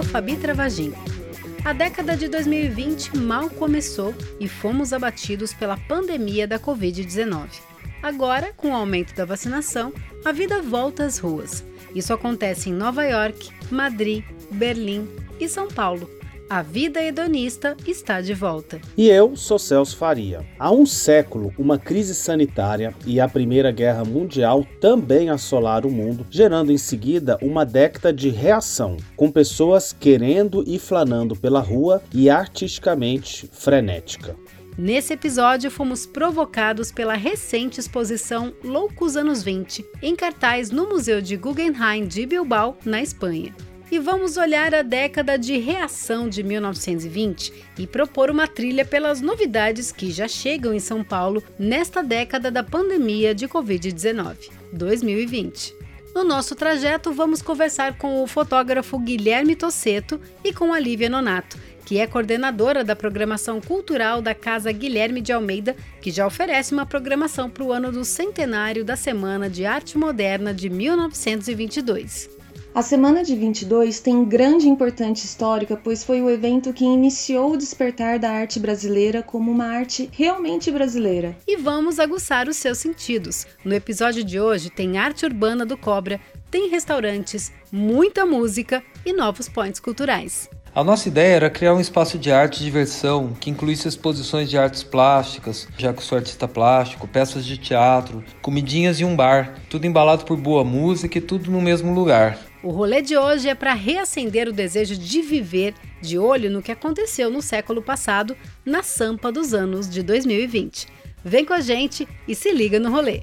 sou Fabi Travagin. A década de 2020 mal começou e fomos abatidos pela pandemia da Covid-19. Agora, com o aumento da vacinação, a vida volta às ruas. Isso acontece em Nova York, Madrid, Berlim e São Paulo. A vida hedonista está de volta. E eu sou Celso Faria. Há um século, uma crise sanitária e a Primeira Guerra Mundial também assolaram o mundo, gerando em seguida uma década de reação, com pessoas querendo e flanando pela rua e artisticamente frenética. Nesse episódio, fomos provocados pela recente exposição Loucos Anos 20, em cartaz no Museu de Guggenheim de Bilbao, na Espanha e vamos olhar a década de reação de 1920 e propor uma trilha pelas novidades que já chegam em São Paulo nesta década da pandemia de Covid-19, 2020. No nosso trajeto, vamos conversar com o fotógrafo Guilherme Tosseto e com a Lívia Nonato, que é coordenadora da programação cultural da Casa Guilherme de Almeida, que já oferece uma programação para o ano do centenário da Semana de Arte Moderna de 1922. A Semana de 22 tem grande importância histórica, pois foi o evento que iniciou o despertar da arte brasileira como uma arte realmente brasileira. E vamos aguçar os seus sentidos. No episódio de hoje tem arte urbana do Cobra, tem restaurantes, muita música e novos pontos culturais. A nossa ideia era criar um espaço de arte e diversão que incluísse exposições de artes plásticas, já que eu sou artista plástico, peças de teatro, comidinhas e um bar, tudo embalado por boa música e tudo no mesmo lugar. O rolê de hoje é para reacender o desejo de viver de olho no que aconteceu no século passado, na sampa dos anos de 2020. Vem com a gente e se liga no rolê.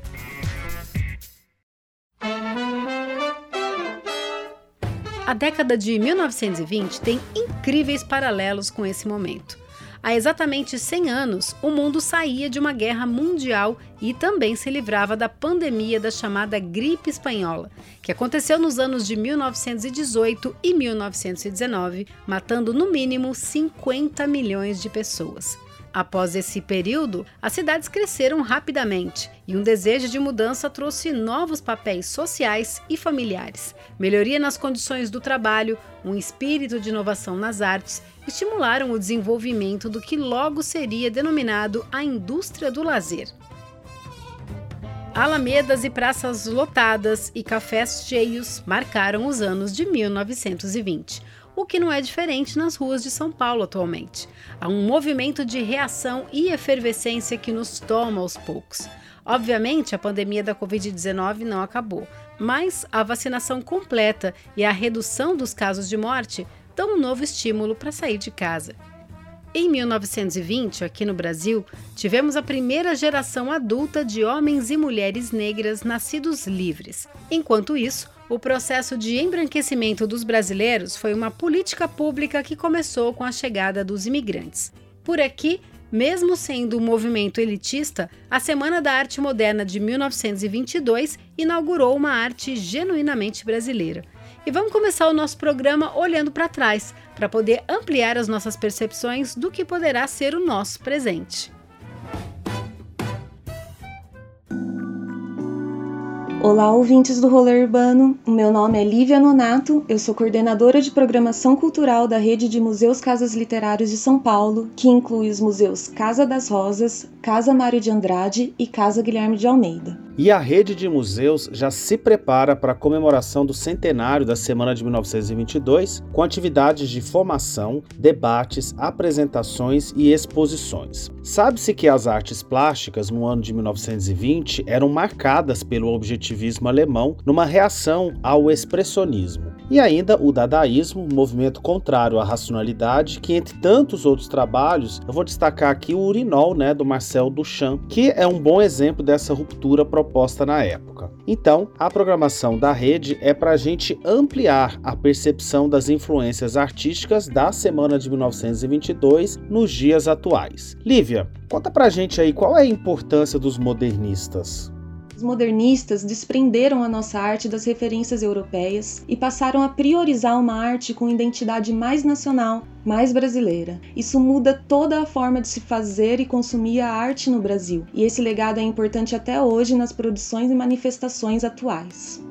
A década de 1920 tem incríveis paralelos com esse momento. Há exatamente 100 anos, o mundo saía de uma guerra mundial e também se livrava da pandemia da chamada gripe espanhola, que aconteceu nos anos de 1918 e 1919, matando no mínimo 50 milhões de pessoas. Após esse período, as cidades cresceram rapidamente e um desejo de mudança trouxe novos papéis sociais e familiares, melhoria nas condições do trabalho, um espírito de inovação nas artes, estimularam o desenvolvimento do que logo seria denominado a indústria do lazer. Alamedas e praças lotadas e cafés cheios marcaram os anos de 1920 o que não é diferente nas ruas de São Paulo atualmente. Há um movimento de reação e efervescência que nos toma aos poucos. Obviamente, a pandemia da Covid-19 não acabou, mas a vacinação completa e a redução dos casos de morte dão um novo estímulo para sair de casa. Em 1920, aqui no Brasil, tivemos a primeira geração adulta de homens e mulheres negras nascidos livres. Enquanto isso, o processo de embranquecimento dos brasileiros foi uma política pública que começou com a chegada dos imigrantes. Por aqui, mesmo sendo um movimento elitista, a Semana da Arte Moderna de 1922 inaugurou uma arte genuinamente brasileira. E vamos começar o nosso programa olhando para trás, para poder ampliar as nossas percepções do que poderá ser o nosso presente. Olá, ouvintes do Rolê Urbano. O meu nome é Lívia Nonato, eu sou coordenadora de programação cultural da rede de museus Casas Literários de São Paulo, que inclui os museus Casa das Rosas, Casa Mário de Andrade e Casa Guilherme de Almeida. E a rede de museus já se prepara para a comemoração do centenário da Semana de 1922, com atividades de formação, debates, apresentações e exposições. Sabe-se que as artes plásticas no ano de 1920 eram marcadas pelo objetivismo alemão numa reação ao expressionismo. E ainda o dadaísmo, movimento contrário à racionalidade, que entre tantos outros trabalhos, eu vou destacar aqui o Urinol, né, do Marcel Duchamp, que é um bom exemplo dessa ruptura proposta na época. Então, a programação da rede é para a gente ampliar a percepção das influências artísticas da semana de 1922 nos dias atuais. Lívia, conta pra gente aí qual é a importância dos modernistas. Os modernistas desprenderam a nossa arte das referências europeias e passaram a priorizar uma arte com identidade mais nacional, mais brasileira. Isso muda toda a forma de se fazer e consumir a arte no Brasil, e esse legado é importante até hoje nas produções e manifestações atuais.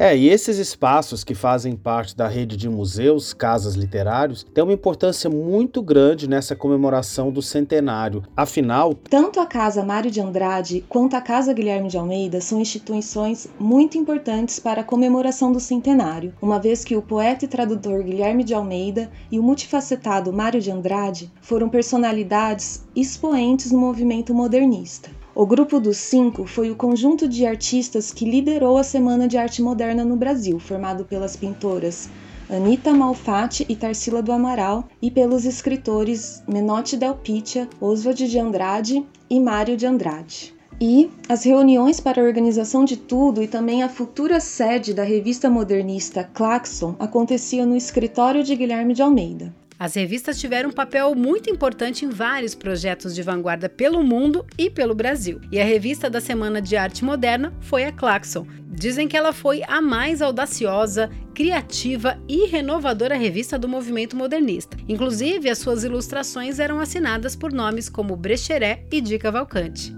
É, e esses espaços que fazem parte da rede de museus, casas literários, têm uma importância muito grande nessa comemoração do centenário. Afinal, tanto a Casa Mário de Andrade quanto a Casa Guilherme de Almeida são instituições muito importantes para a comemoração do centenário, uma vez que o poeta e tradutor Guilherme de Almeida e o multifacetado Mário de Andrade foram personalidades expoentes no movimento modernista. O Grupo dos Cinco foi o conjunto de artistas que liderou a Semana de Arte Moderna no Brasil, formado pelas pintoras Anita Malfatti e Tarsila do Amaral e pelos escritores Menotti Del Picchia, Oswald de Andrade e Mário de Andrade. E as reuniões para a organização de tudo e também a futura sede da revista modernista Claxon aconteciam no escritório de Guilherme de Almeida. As revistas tiveram um papel muito importante em vários projetos de vanguarda pelo mundo e pelo Brasil. E a revista da Semana de Arte Moderna foi a Claxon. Dizem que ela foi a mais audaciosa, criativa e renovadora revista do movimento modernista. Inclusive, as suas ilustrações eram assinadas por nomes como Brecheré e Di Cavalcante.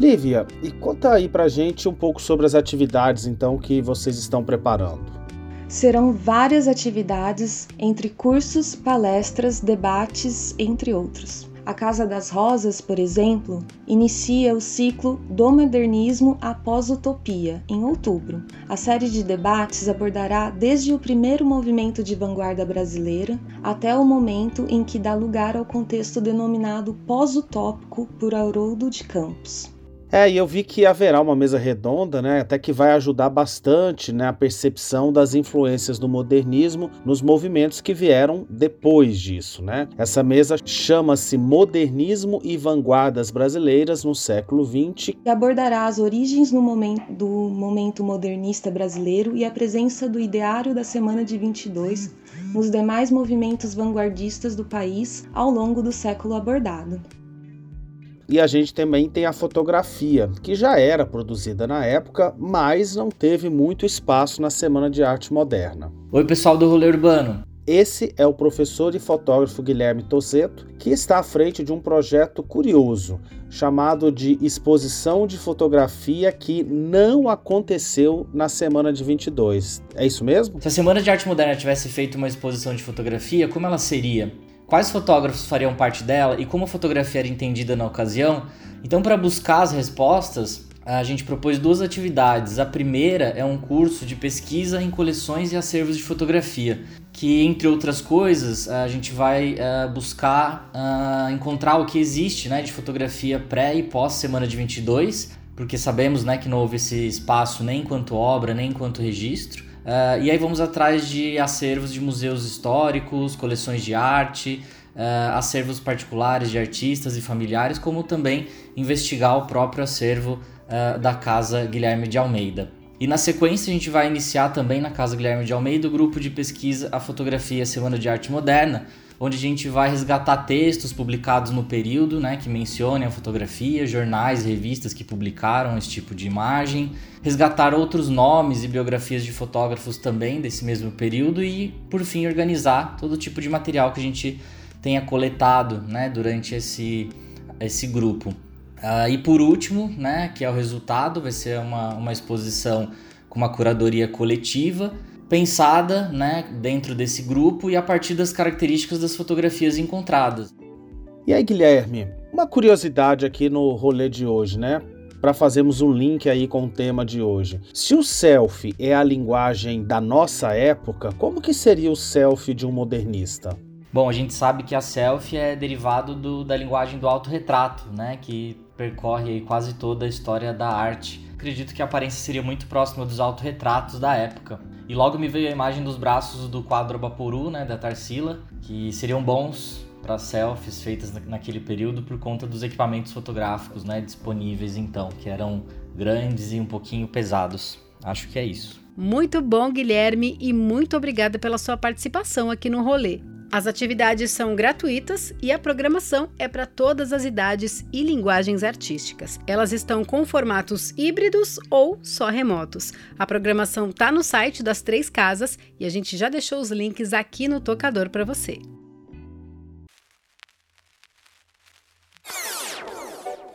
Lívia, e conta aí pra gente um pouco sobre as atividades então que vocês estão preparando serão várias atividades entre cursos, palestras, debates, entre outros. A Casa das Rosas, por exemplo, inicia o ciclo do modernismo após utopia, em outubro. A série de debates abordará desde o primeiro movimento de vanguarda brasileira até o momento em que dá lugar ao contexto denominado pós-utópico por Haroldo de Campos. É, e eu vi que haverá uma mesa redonda, né, até que vai ajudar bastante né, a percepção das influências do modernismo nos movimentos que vieram depois disso. Né? Essa mesa chama-se Modernismo e Vanguardas Brasileiras no século XX. E abordará as origens momento, do momento modernista brasileiro e a presença do ideário da Semana de 22 nos demais movimentos vanguardistas do país ao longo do século abordado. E a gente também tem a fotografia, que já era produzida na época, mas não teve muito espaço na Semana de Arte Moderna. Oi, pessoal do Rolê Urbano. Esse é o professor e fotógrafo Guilherme Toseto, que está à frente de um projeto curioso, chamado de Exposição de Fotografia que não aconteceu na semana de 22. É isso mesmo? Se a Semana de Arte Moderna tivesse feito uma exposição de fotografia, como ela seria? Quais fotógrafos fariam parte dela e como a fotografia era entendida na ocasião. Então, para buscar as respostas, a gente propôs duas atividades. A primeira é um curso de pesquisa em coleções e acervos de fotografia, que, entre outras coisas, a gente vai uh, buscar uh, encontrar o que existe né, de fotografia pré e pós semana de 22, porque sabemos né, que não houve esse espaço nem enquanto obra, nem enquanto registro. Uh, e aí vamos atrás de acervos de museus históricos, coleções de arte, uh, acervos particulares de artistas e familiares, como também investigar o próprio acervo uh, da Casa Guilherme de Almeida. E na sequência a gente vai iniciar também na Casa Guilherme de Almeida o grupo de pesquisa A Fotografia Semana de Arte Moderna, onde a gente vai resgatar textos publicados no período, né, que mencionem a fotografia, jornais e revistas que publicaram esse tipo de imagem, resgatar outros nomes e biografias de fotógrafos também desse mesmo período e, por fim, organizar todo tipo de material que a gente tenha coletado, né, durante esse, esse grupo. Uh, e por último, né, que é o resultado, vai ser uma, uma exposição com uma curadoria coletiva, pensada né, dentro desse grupo e a partir das características das fotografias encontradas. E aí, Guilherme, uma curiosidade aqui no rolê de hoje, né? Para fazermos um link aí com o tema de hoje. Se o selfie é a linguagem da nossa época, como que seria o selfie de um modernista? Bom, a gente sabe que a selfie é derivado do, da linguagem do autorretrato, né? Que percorre quase toda a história da arte. Acredito que a aparência seria muito próxima dos autorretratos da época. E logo me veio a imagem dos braços do quadro Abaporu, né, da Tarsila, que seriam bons para selfies feitas naquele período por conta dos equipamentos fotográficos, né, disponíveis então, que eram grandes e um pouquinho pesados. Acho que é isso. Muito bom, Guilherme, e muito obrigada pela sua participação aqui no rolê. As atividades são gratuitas e a programação é para todas as idades e linguagens artísticas. Elas estão com formatos híbridos ou só remotos. A programação está no site das três casas e a gente já deixou os links aqui no tocador para você.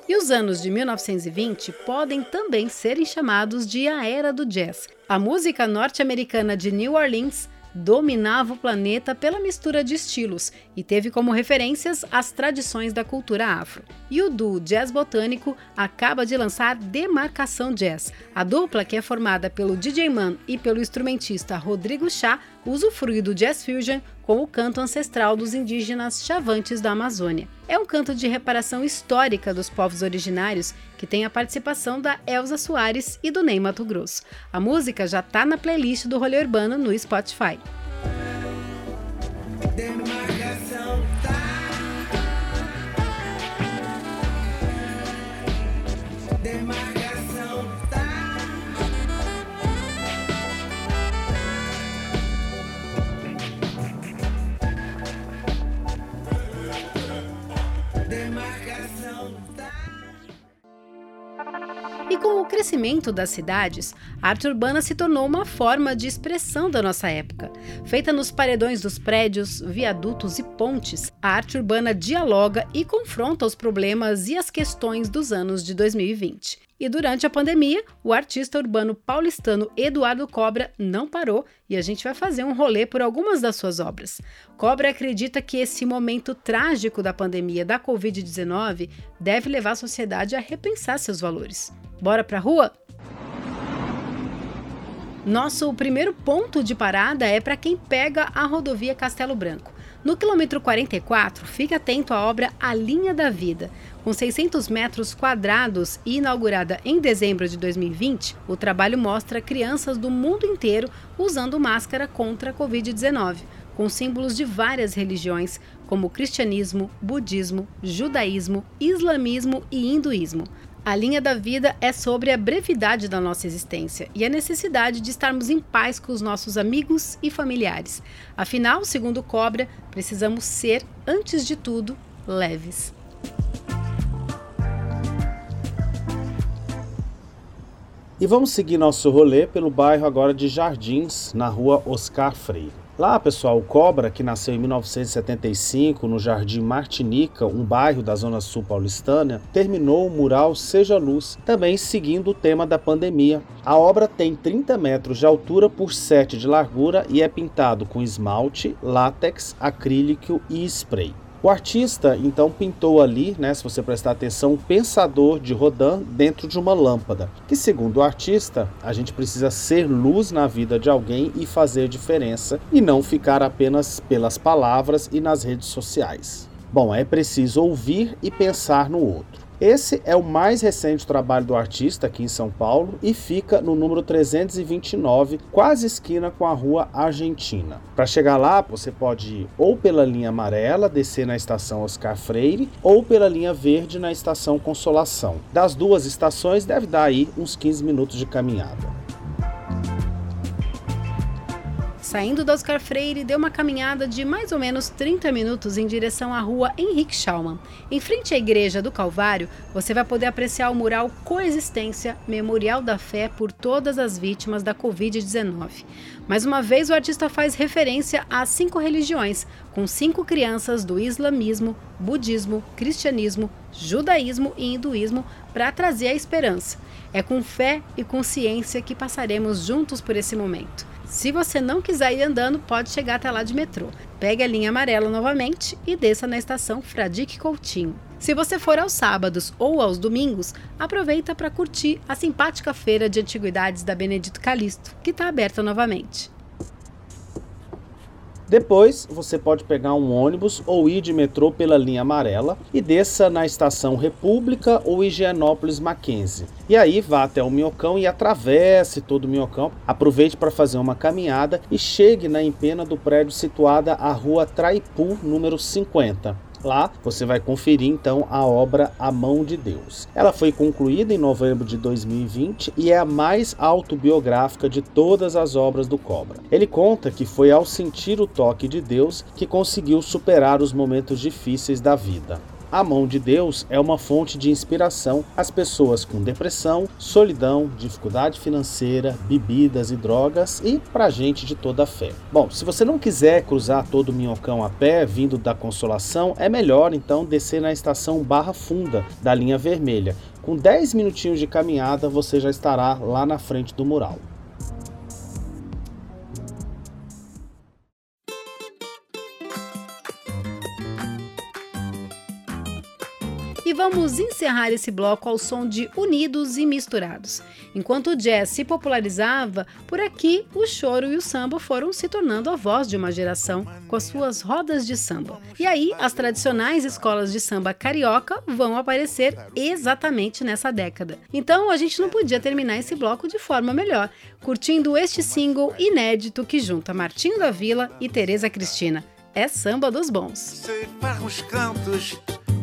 E os anos de 1920 podem também serem chamados de a era do jazz. A música norte-americana de New Orleans dominava o planeta pela mistura de estilos e teve como referências as tradições da cultura afro. E o duo Jazz Botânico acaba de lançar Demarcação Jazz. A dupla, que é formada pelo DJ Man e pelo instrumentista Rodrigo Chá, usufrui do jazz fusion com o canto ancestral dos indígenas chavantes da Amazônia. É um canto de reparação histórica dos povos originários que tem a participação da Elza Soares e do Ney Mato Grosso. A música já está na playlist do Rolê Urbano no Spotify. E com o crescimento das cidades, a arte urbana se tornou uma forma de expressão da nossa época. Feita nos paredões dos prédios, viadutos e pontes, a arte urbana dialoga e confronta os problemas e as questões dos anos de 2020. E durante a pandemia, o artista urbano paulistano Eduardo Cobra não parou e a gente vai fazer um rolê por algumas das suas obras. Cobra acredita que esse momento trágico da pandemia da Covid-19 deve levar a sociedade a repensar seus valores. Bora pra rua? Nosso primeiro ponto de parada é para quem pega a rodovia Castelo Branco. No quilômetro 44, fique atento à obra A Linha da Vida. Com 600 metros quadrados e inaugurada em dezembro de 2020, o trabalho mostra crianças do mundo inteiro usando máscara contra a Covid-19, com símbolos de várias religiões, como cristianismo, budismo, judaísmo, islamismo e hinduísmo. A linha da vida é sobre a brevidade da nossa existência e a necessidade de estarmos em paz com os nossos amigos e familiares. Afinal, segundo Cobra, precisamos ser, antes de tudo, leves. E vamos seguir nosso rolê pelo bairro agora de Jardins, na rua Oscar Freire. Lá, pessoal, o Cobra, que nasceu em 1975 no Jardim Martinica, um bairro da Zona Sul paulistana, terminou o mural Seja Luz, também seguindo o tema da pandemia. A obra tem 30 metros de altura por 7 de largura e é pintado com esmalte, látex, acrílico e spray. O artista então pintou ali, né, se você prestar atenção, um pensador de Rodin dentro de uma lâmpada. Que segundo o artista, a gente precisa ser luz na vida de alguém e fazer diferença e não ficar apenas pelas palavras e nas redes sociais. Bom, é preciso ouvir e pensar no outro. Esse é o mais recente trabalho do artista aqui em São Paulo e fica no número 329, quase esquina com a rua Argentina. Para chegar lá, você pode ir ou pela linha amarela, descer na estação Oscar Freire, ou pela linha verde na estação Consolação. Das duas estações deve dar aí uns 15 minutos de caminhada. Saindo do Oscar Freire, deu uma caminhada de mais ou menos 30 minutos em direção à rua Henrique Schaumann. Em frente à Igreja do Calvário, você vai poder apreciar o mural Coexistência, Memorial da Fé por todas as vítimas da Covid-19. Mais uma vez, o artista faz referência às cinco religiões, com cinco crianças do islamismo, budismo, cristianismo, judaísmo e hinduísmo, para trazer a esperança. É com fé e consciência que passaremos juntos por esse momento. Se você não quiser ir andando, pode chegar até lá de metrô. Pegue a linha amarela novamente e desça na estação Fradique Coutinho. Se você for aos sábados ou aos domingos, aproveita para curtir a simpática feira de antiguidades da Benedito Calixto, que está aberta novamente. Depois, você pode pegar um ônibus ou ir de metrô pela linha amarela e desça na estação República ou Higienópolis Mackenzie. E aí vá até o Minhocão e atravesse todo o Minhocão. Aproveite para fazer uma caminhada e chegue na empena do prédio situada à rua Traipu, número 50. Lá você vai conferir então a obra A Mão de Deus. Ela foi concluída em novembro de 2020 e é a mais autobiográfica de todas as obras do Cobra. Ele conta que foi ao sentir o toque de Deus que conseguiu superar os momentos difíceis da vida. A Mão de Deus é uma fonte de inspiração às pessoas com depressão, solidão, dificuldade financeira, bebidas e drogas e para gente de toda a fé. Bom, se você não quiser cruzar todo o Minhocão a pé, vindo da Consolação, é melhor então descer na estação Barra Funda da linha vermelha. Com 10 minutinhos de caminhada, você já estará lá na frente do mural. Vamos encerrar esse bloco ao som de Unidos e Misturados. Enquanto o jazz se popularizava, por aqui o choro e o samba foram se tornando a voz de uma geração com as suas rodas de samba. E aí, as tradicionais escolas de samba carioca vão aparecer exatamente nessa década. Então, a gente não podia terminar esse bloco de forma melhor, curtindo este single inédito que junta Martinho da Vila e Tereza Cristina. É samba dos bons.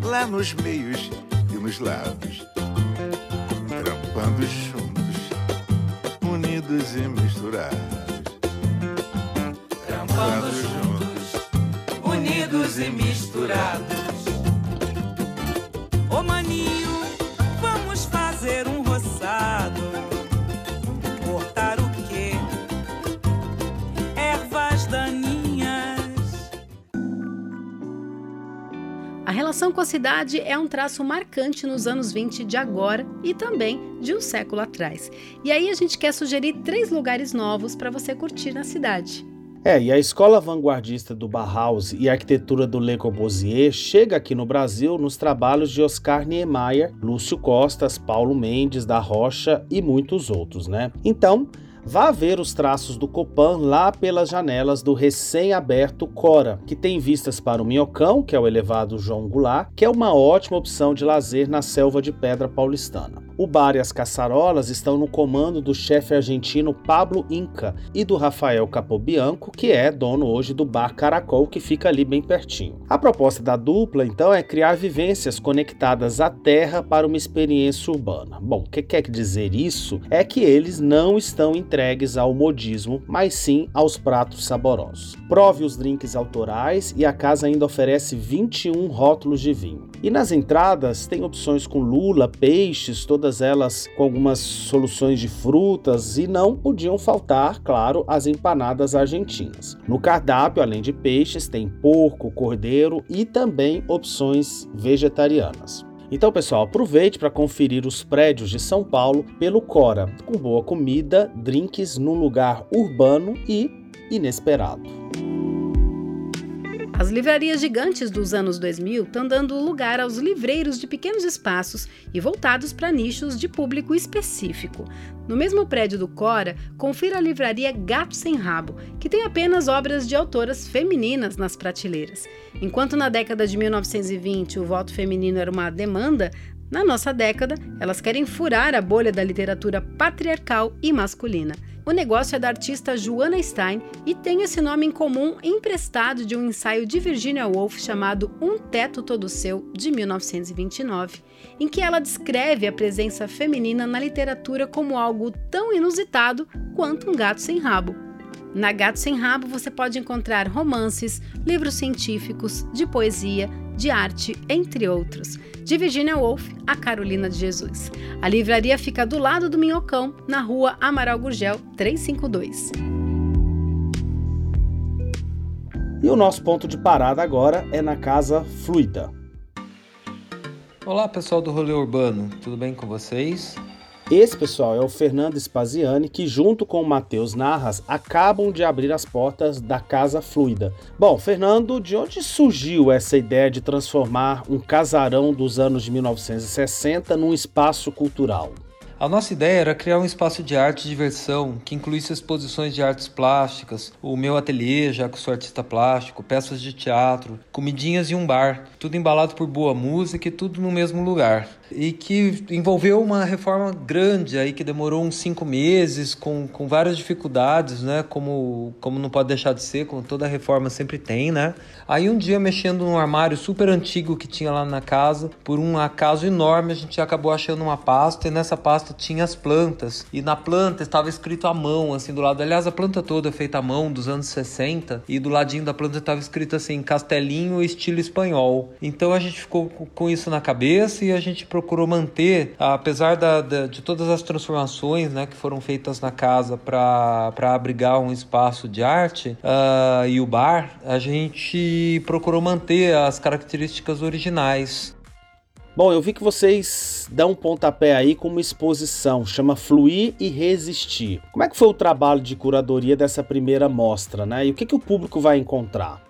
Lá nos meios e nos lados, trampando juntos, unidos e misturados. Trampando juntos, unidos e misturados. Ô maninho, relação com a cidade é um traço marcante nos anos 20 de agora e também de um século atrás. E aí a gente quer sugerir três lugares novos para você curtir na cidade. É, e a escola vanguardista do Bauhaus e a arquitetura do Le Corbusier chega aqui no Brasil nos trabalhos de Oscar Niemeyer, Lúcio Costas, Paulo Mendes da Rocha e muitos outros, né? Então, Vá ver os traços do Copan lá pelas janelas do recém-aberto Cora, que tem vistas para o Minhocão, que é o elevado João Goulart, que é uma ótima opção de lazer na selva de pedra paulistana. O bar e as caçarolas estão no comando do chefe argentino Pablo Inca e do Rafael Capobianco, que é dono hoje do bar Caracol, que fica ali bem pertinho. A proposta da dupla, então, é criar vivências conectadas à terra para uma experiência urbana. Bom, o que quer dizer isso? É que eles não estão entregues ao modismo, mas sim aos pratos saborosos. Prove os drinks autorais e a casa ainda oferece 21 rótulos de vinho. E nas entradas tem opções com lula, peixes, todas elas com algumas soluções de frutas e não podiam faltar, claro, as empanadas argentinas. No cardápio, além de peixes, tem porco, cordeiro e também opções vegetarianas. Então, pessoal, aproveite para conferir os prédios de São Paulo pelo Cora, com boa comida, drinks num lugar urbano e inesperado. As livrarias gigantes dos anos 2000 estão dando lugar aos livreiros de pequenos espaços e voltados para nichos de público específico. No mesmo prédio do Cora, confira a livraria Gato Sem Rabo, que tem apenas obras de autoras femininas nas prateleiras. Enquanto na década de 1920 o voto feminino era uma demanda, na nossa década, elas querem furar a bolha da literatura patriarcal e masculina. O negócio é da artista Joanna Stein e tem esse nome em comum emprestado de um ensaio de Virginia Woolf chamado Um Teto Todo Seu, de 1929, em que ela descreve a presença feminina na literatura como algo tão inusitado quanto um gato sem rabo. Na Gato Sem Rabo você pode encontrar romances, livros científicos, de poesia, de arte, entre outros. De Virginia Woolf a Carolina de Jesus. A livraria fica do lado do Minhocão, na rua Amaral Gurgel 352. E o nosso ponto de parada agora é na Casa Fluida. Olá pessoal do Rolê Urbano, tudo bem com vocês? Esse pessoal é o Fernando Spaziani, que junto com o Matheus Narras acabam de abrir as portas da Casa Fluida. Bom, Fernando, de onde surgiu essa ideia de transformar um casarão dos anos de 1960 num espaço cultural? A nossa ideia era criar um espaço de arte e diversão que incluísse exposições de artes plásticas, o meu ateliê, já que sou artista plástico, peças de teatro, comidinhas e um bar, tudo embalado por boa música e tudo no mesmo lugar. E que envolveu uma reforma grande aí que demorou uns cinco meses, com, com várias dificuldades, né? Como, como não pode deixar de ser, como toda reforma sempre tem, né? Aí um dia, mexendo num armário super antigo que tinha lá na casa, por um acaso enorme, a gente acabou achando uma pasta e nessa pasta tinha as plantas. E na planta estava escrito à mão, assim, do lado. Aliás, a planta toda é feita à mão, dos anos 60, e do ladinho da planta estava escrito assim, Castelinho estilo espanhol. Então a gente ficou com isso na cabeça e a gente procurou manter, apesar da, da de todas as transformações né, que foram feitas na casa para abrigar um espaço de arte uh, e o bar, a gente procurou manter as características originais. Bom, eu vi que vocês dão um pontapé aí com uma exposição, chama Fluir e Resistir. Como é que foi o trabalho de curadoria dessa primeira mostra, né? E o que, que o público vai encontrar?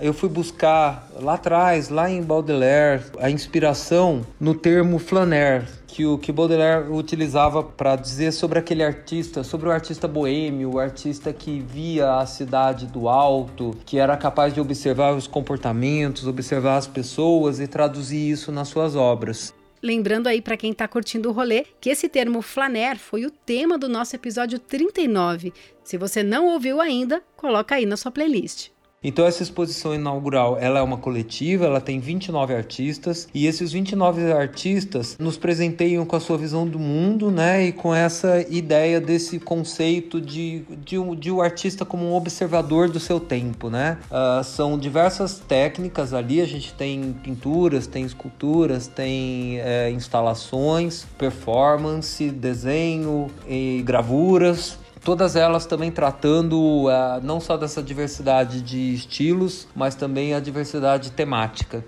Eu fui buscar lá atrás, lá em Baudelaire, a inspiração no termo flaner, que o que Baudelaire utilizava para dizer sobre aquele artista, sobre o artista boêmio, o artista que via a cidade do alto, que era capaz de observar os comportamentos, observar as pessoas e traduzir isso nas suas obras. Lembrando aí para quem está curtindo o rolê que esse termo flaner foi o tema do nosso episódio 39. Se você não ouviu ainda, coloca aí na sua playlist. Então essa exposição inaugural, ela é uma coletiva, ela tem 29 artistas e esses 29 artistas nos presenteiam com a sua visão do mundo, né, e com essa ideia desse conceito de, de, um, de um artista como um observador do seu tempo, né. Uh, são diversas técnicas ali, a gente tem pinturas, tem esculturas, tem é, instalações, performance, desenho e gravuras todas elas também tratando uh, não só dessa diversidade de estilos, mas também a diversidade temática.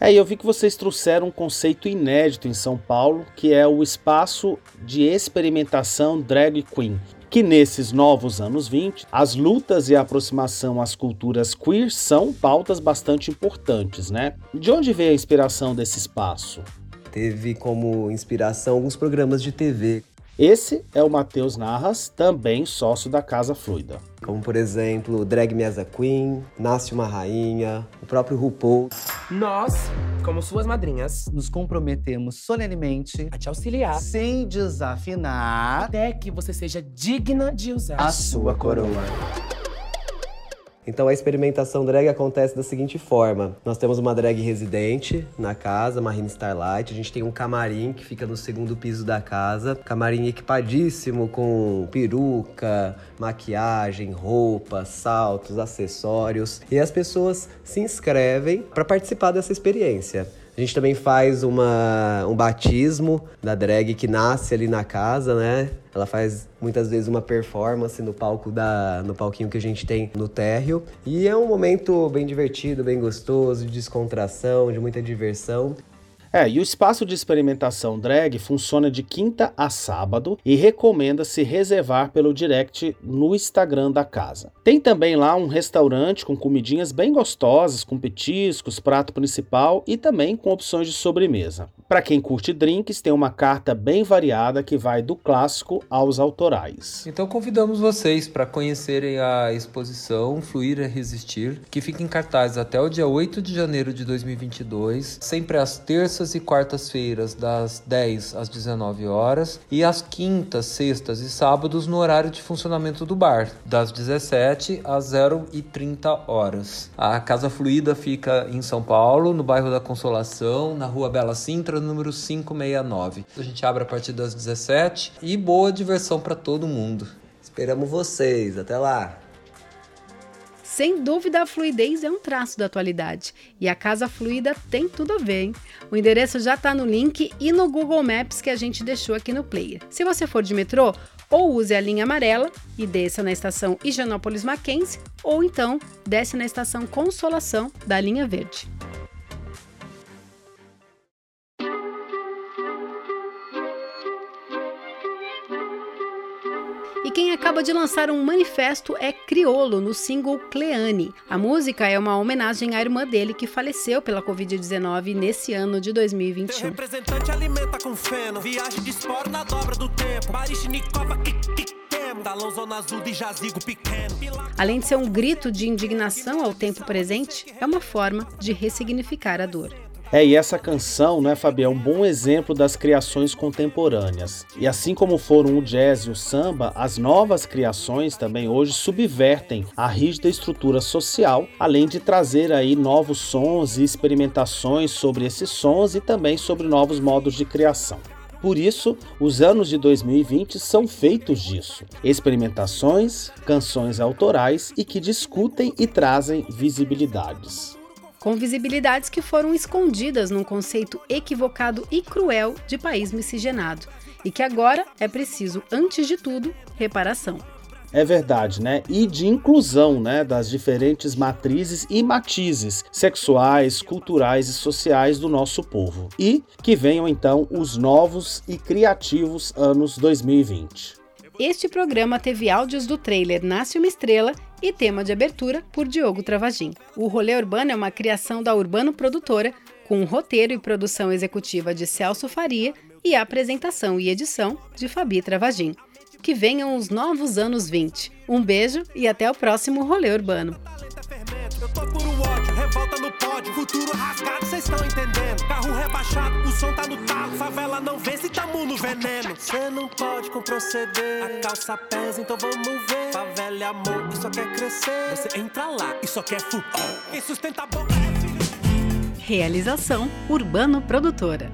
É, e eu vi que vocês trouxeram um conceito inédito em São Paulo, que é o espaço de experimentação drag queen. Que nesses novos anos 20, as lutas e a aproximação às culturas queer são pautas bastante importantes, né? De onde veio a inspiração desse espaço? Teve como inspiração alguns programas de TV, esse é o Matheus Narras, também sócio da Casa Fluida. Como, por exemplo, Drag Me As a Queen, Nasce Uma Rainha, o próprio RuPaul. Nós, como suas madrinhas, nos comprometemos solenemente a te auxiliar sem desafinar até que você seja digna de usar a sua coroa. Então a experimentação drag acontece da seguinte forma: nós temos uma drag residente na casa, Marina Starlight. A gente tem um camarim que fica no segundo piso da casa, camarim equipadíssimo com peruca, maquiagem, roupa, saltos, acessórios. E as pessoas se inscrevem para participar dessa experiência. A gente também faz uma, um batismo da drag que nasce ali na casa, né? Ela faz muitas vezes uma performance no palco da no palquinho que a gente tem no térreo e é um momento bem divertido, bem gostoso, de descontração, de muita diversão. É, e o espaço de experimentação drag funciona de quinta a sábado e recomenda-se reservar pelo direct no Instagram da casa. Tem também lá um restaurante com comidinhas bem gostosas, com petiscos, prato principal e também com opções de sobremesa. Para quem curte drinks, tem uma carta bem variada que vai do clássico aos autorais. Então convidamos vocês para conhecerem a exposição Fluir e Resistir, que fica em cartaz até o dia 8 de janeiro de 2022, sempre às terças e quartas-feiras, das 10 às 19 horas, e às quintas, sextas e sábados no horário de funcionamento do bar, das 17 às 0 e 30 horas. A Casa Fluida fica em São Paulo, no bairro da Consolação, na rua Bela Sintra, número 569. A gente abre a partir das 17 e boa diversão para todo mundo. Esperamos vocês. Até lá. Sem dúvida, a fluidez é um traço da atualidade. E a Casa Fluida tem tudo a ver, hein? O endereço já está no link e no Google Maps que a gente deixou aqui no player. Se você for de metrô, ou use a linha amarela e desça na estação Higienópolis Mackenzie, ou então desce na estação Consolação da linha verde. Acaba de lançar um manifesto é Criolo no single Cleane. A música é uma homenagem à irmã dele que faleceu pela Covid-19 nesse ano de 2021. representante alimenta com feno, viagem de esporo na dobra do tempo. Além de ser um grito de indignação ao tempo presente, é uma forma de ressignificar a dor. É, e essa canção, né, Fabi, é um bom exemplo das criações contemporâneas. E assim como foram o jazz e o samba, as novas criações também hoje subvertem a rígida estrutura social, além de trazer aí novos sons e experimentações sobre esses sons e também sobre novos modos de criação. Por isso, os anos de 2020 são feitos disso: experimentações, canções autorais e que discutem e trazem visibilidades com visibilidades que foram escondidas num conceito equivocado e cruel de país miscigenado, e que agora é preciso, antes de tudo, reparação. É verdade, né? E de inclusão, né, das diferentes matrizes e matizes sexuais, culturais e sociais do nosso povo. E que venham então os novos e criativos anos 2020. Este programa teve áudios do trailer Nasce uma Estrela e tema de abertura por Diogo Travagin. O Rolê Urbano é uma criação da Urbano Produtora, com roteiro e produção executiva de Celso Faria e apresentação e edição de Fabi Travagin. Que venham os novos anos 20. Um beijo e até o próximo Rolê Urbano. Revolta no pódio, futuro rasgado, cês estão entendendo. Carro rebaixado, o som tá no talo, favela não vence, tamo no veneno. Cê não pode com proceder, a calça pesa, então vamos ver. Favela é amor e só quer crescer. Você entra lá e só quer fu. Quem sustenta a boca é Realização Urbano Produtora.